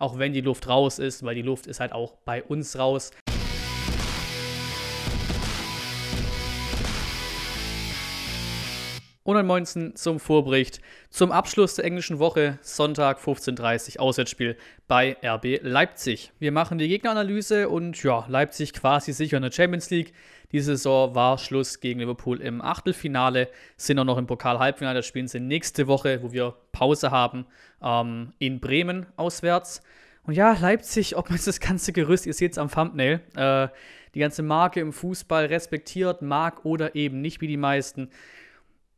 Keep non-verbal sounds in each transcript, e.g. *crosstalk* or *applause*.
auch wenn die Luft raus ist, weil die Luft ist halt auch bei uns raus. Und ein Moinsen zum Vorbericht zum Abschluss der englischen Woche, Sonntag 15.30 Uhr, Auswärtsspiel bei RB Leipzig. Wir machen die Gegneranalyse und ja, Leipzig quasi sicher in der Champions League. Die Saison war Schluss gegen Liverpool im Achtelfinale, sind auch noch im Pokal-Halbfinale. Das spielen sie nächste Woche, wo wir Pause haben, ähm, in Bremen auswärts. Und ja, Leipzig, ob man das ganze Gerüst, ihr seht es am Thumbnail, äh, die ganze Marke im Fußball respektiert, mag oder eben nicht wie die meisten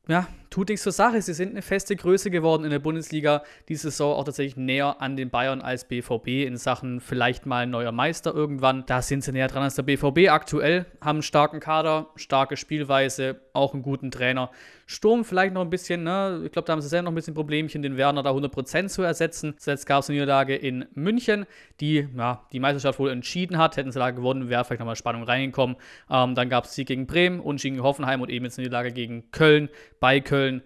ja, tut nichts zur Sache. Sie sind eine feste Größe geworden in der Bundesliga. Diese Saison auch tatsächlich näher an den Bayern als BVB in Sachen vielleicht mal neuer Meister irgendwann. Da sind sie näher dran als der BVB aktuell. Haben einen starken Kader, starke Spielweise, auch einen guten Trainer. Sturm vielleicht noch ein bisschen, ne? ich glaube, da haben sie selber noch ein bisschen Problemchen, den Werner da 100% zu ersetzen. Zuletzt gab es eine Niederlage in München, die ja, die Meisterschaft wohl entschieden hat. Hätten sie da gewonnen, wäre vielleicht nochmal Spannung reingekommen. Ähm, dann gab es Sieg gegen Bremen und gegen Hoffenheim und eben jetzt eine Niederlage gegen Köln, bei Köln.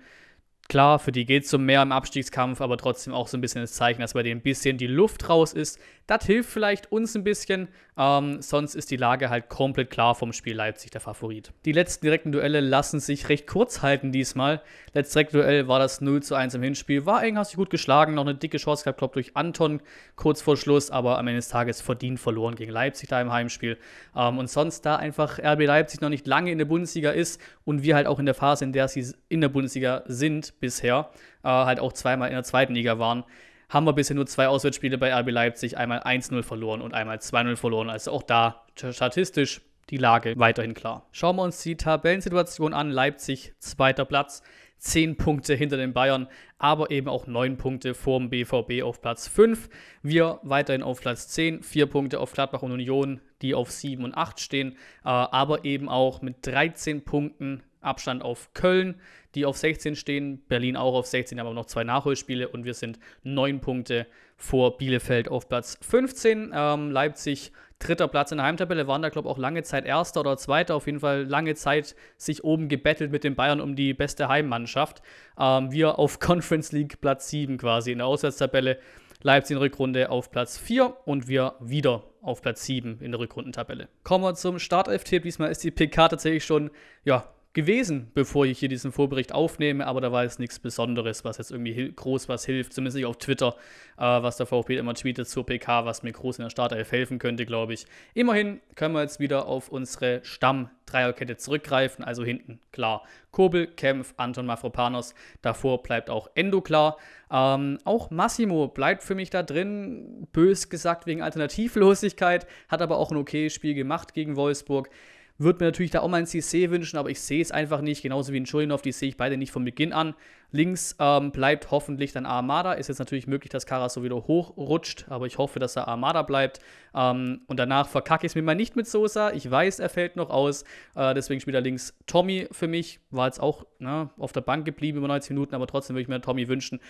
Klar, für die geht es um mehr im Abstiegskampf, aber trotzdem auch so ein bisschen das Zeichen, dass bei denen ein bisschen die Luft raus ist. Das hilft vielleicht uns ein bisschen, ähm, sonst ist die Lage halt komplett klar vom Spiel Leipzig der Favorit. Die letzten direkten Duelle lassen sich recht kurz halten diesmal. Letztes Direktduell war das 0 zu 1 im Hinspiel. War eigentlich gut geschlagen, noch eine dicke Chance gehabt, glaube durch Anton kurz vor Schluss, aber am Ende des Tages verdient verloren gegen Leipzig da im Heimspiel. Ähm, und sonst da einfach RB Leipzig noch nicht lange in der Bundesliga ist und wir halt auch in der Phase, in der sie in der Bundesliga sind bisher, äh, halt auch zweimal in der zweiten Liga waren haben wir bisher nur zwei Auswärtsspiele bei RB Leipzig, einmal 1-0 verloren und einmal 2-0 verloren. Also auch da statistisch die Lage weiterhin klar. Schauen wir uns die Tabellensituation an. Leipzig, zweiter Platz, 10 Punkte hinter den Bayern, aber eben auch 9 Punkte vorm BVB auf Platz 5. Wir weiterhin auf Platz 10, 4 Punkte auf Gladbach und Union, die auf 7 und 8 stehen, äh, aber eben auch mit 13 Punkten Abstand auf Köln, die auf 16 stehen, Berlin auch auf 16, aber noch zwei Nachholspiele und wir sind 9 Punkte vor Bielefeld auf Platz 15. Ähm, Leipzig dritter Platz in der Heimtabelle, waren da, glaube ich, auch lange Zeit erster oder zweiter, auf jeden Fall lange Zeit sich oben gebettelt mit den Bayern um die beste Heimmannschaft. Ähm, wir auf *laughs* Conference League Platz 7 quasi in der Auswärtstabelle. Leipzig in Rückrunde auf Platz 4 und wir wieder auf Platz 7 in der Rückrundentabelle. Kommen wir zum Startelf-Tipp. Diesmal ist die PK tatsächlich schon ja, gewesen, bevor ich hier diesen Vorbericht aufnehme, aber da war jetzt nichts Besonderes, was jetzt irgendwie groß was hilft, zumindest nicht auf Twitter, äh, was der VfB immer tweetet zur PK, was mir groß in der Startelf helfen könnte, glaube ich. Immerhin können wir jetzt wieder auf unsere Stamm-Dreierkette zurückgreifen, also hinten klar. Kobel, Kempf, Anton Mafropanos, davor bleibt auch Endo klar. Ähm, auch Massimo bleibt für mich da drin, bös gesagt wegen Alternativlosigkeit, hat aber auch ein okayes Spiel gemacht gegen Wolfsburg. Würde mir natürlich da auch mal ein CC wünschen, aber ich sehe es einfach nicht. Genauso wie ein Schulinov, die sehe ich beide nicht von Beginn an. Links ähm, bleibt hoffentlich dann Armada. Ist jetzt natürlich möglich, dass Karas so wieder hochrutscht, aber ich hoffe, dass er Armada bleibt. Ähm, und danach verkacke ich es mir mal nicht mit Sosa. Ich weiß, er fällt noch aus. Äh, deswegen spielt er links Tommy für mich. War jetzt auch ne, auf der Bank geblieben über 90 Minuten, aber trotzdem würde ich mir Tommy wünschen.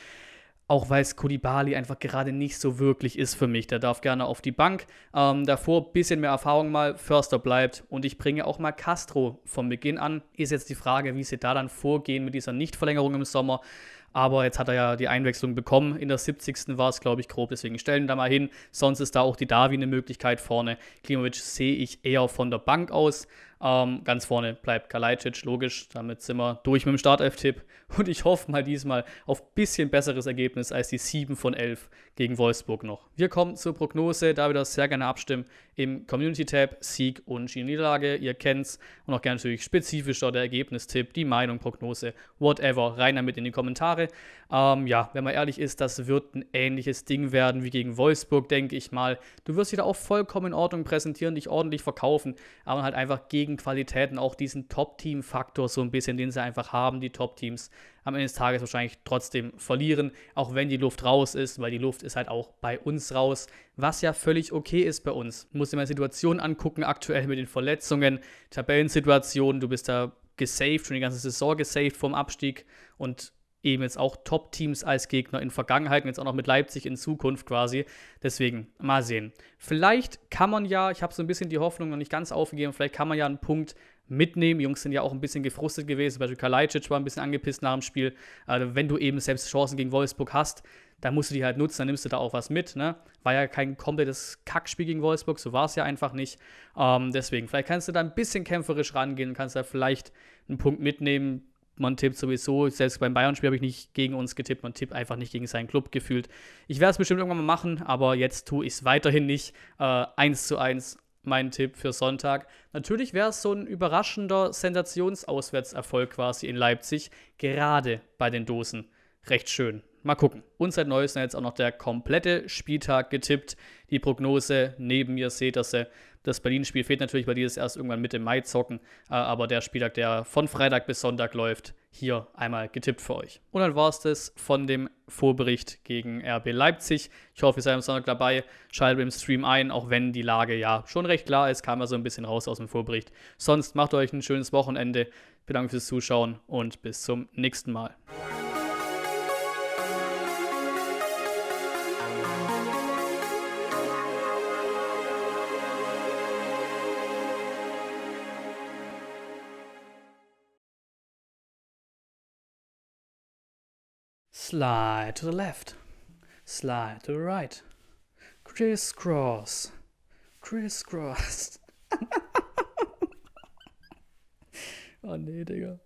Auch weil es Kulibali einfach gerade nicht so wirklich ist für mich. Der darf gerne auf die Bank. Ähm, davor bisschen mehr Erfahrung mal. Förster bleibt. Und ich bringe auch mal Castro von Beginn an. Ist jetzt die Frage, wie sie da dann vorgehen mit dieser Nichtverlängerung im Sommer. Aber jetzt hat er ja die Einwechslung bekommen. In der 70. war es, glaube ich, grob. Deswegen stellen da mal hin. Sonst ist da auch die Davi eine Möglichkeit vorne. Klimovic sehe ich eher von der Bank aus. Ähm, ganz vorne bleibt Kalajdzic, logisch. Damit sind wir durch mit dem Startelf-Tipp. *laughs* Und ich hoffe mal diesmal auf ein bisschen besseres Ergebnis als die 7 von 11 gegen Wolfsburg noch. Wir kommen zur Prognose. Da wieder sehr gerne abstimmen im Community-Tab. Sieg und Niederlage. Ihr kennt's. Und auch gerne natürlich spezifischer der Ergebnistipp, die Meinung, Prognose, whatever. Rein damit in die Kommentare. Ähm, ja, wenn man ehrlich ist, das wird ein ähnliches Ding werden wie gegen Wolfsburg, denke ich mal. Du wirst wieder auch vollkommen in Ordnung präsentieren, dich ordentlich verkaufen, aber halt einfach gegen Qualitäten auch diesen Top-Team-Faktor so ein bisschen, den sie einfach haben, die Top-Teams, am Ende des Tages wahrscheinlich trotzdem verlieren, auch wenn die Luft raus ist, weil die Luft ist halt auch bei uns raus, was ja völlig okay ist bei uns. Du musst dir mal Situationen angucken, aktuell mit den Verletzungen, Tabellensituationen, du bist da gesaved, schon die ganze Saison gesaved vom Abstieg und eben jetzt auch Top-Teams als Gegner in Vergangenheit und jetzt auch noch mit Leipzig in Zukunft quasi. Deswegen mal sehen. Vielleicht kann man ja, ich habe so ein bisschen die Hoffnung noch nicht ganz aufgegeben, vielleicht kann man ja einen Punkt mitnehmen. Die Jungs sind ja auch ein bisschen gefrustet gewesen. Zum Beispiel Kalajdzic war ein bisschen angepisst nach dem Spiel. Also wenn du eben selbst Chancen gegen Wolfsburg hast, dann musst du die halt nutzen, dann nimmst du da auch was mit. Ne? war ja kein komplettes Kackspiel gegen Wolfsburg, so war es ja einfach nicht. Ähm, deswegen, vielleicht kannst du da ein bisschen kämpferisch rangehen, kannst da vielleicht einen Punkt mitnehmen. Man tippt sowieso, selbst beim Bayern-Spiel habe ich nicht gegen uns getippt, man tippt einfach nicht gegen seinen Club gefühlt. Ich werde es bestimmt irgendwann mal machen, aber jetzt tue ich es weiterhin nicht. Äh, 1 zu 1 mein Tipp für Sonntag. Natürlich wäre es so ein überraschender Sensationsauswärtserfolg quasi in Leipzig, gerade bei den Dosen. Recht schön. Mal gucken. Und seit Neuestem jetzt auch noch der komplette Spieltag getippt. Die Prognose neben mir seht ihr sie. Das Berlin-Spiel fehlt natürlich, weil die es erst irgendwann Mitte Mai zocken. Äh, aber der Spieltag, der von Freitag bis Sonntag läuft, hier einmal getippt für euch. Und dann war es das von dem Vorbericht gegen RB Leipzig. Ich hoffe, ihr seid am Sonntag dabei. Schaltet im Stream ein, auch wenn die Lage ja schon recht klar ist, kam er so ein bisschen raus aus dem Vorbericht. Sonst macht euch ein schönes Wochenende. Vielen Dank fürs Zuschauen und bis zum nächsten Mal. Slide to the left. Slide to the right. Crisscross. Crisscross. *laughs* oh nee, Digga.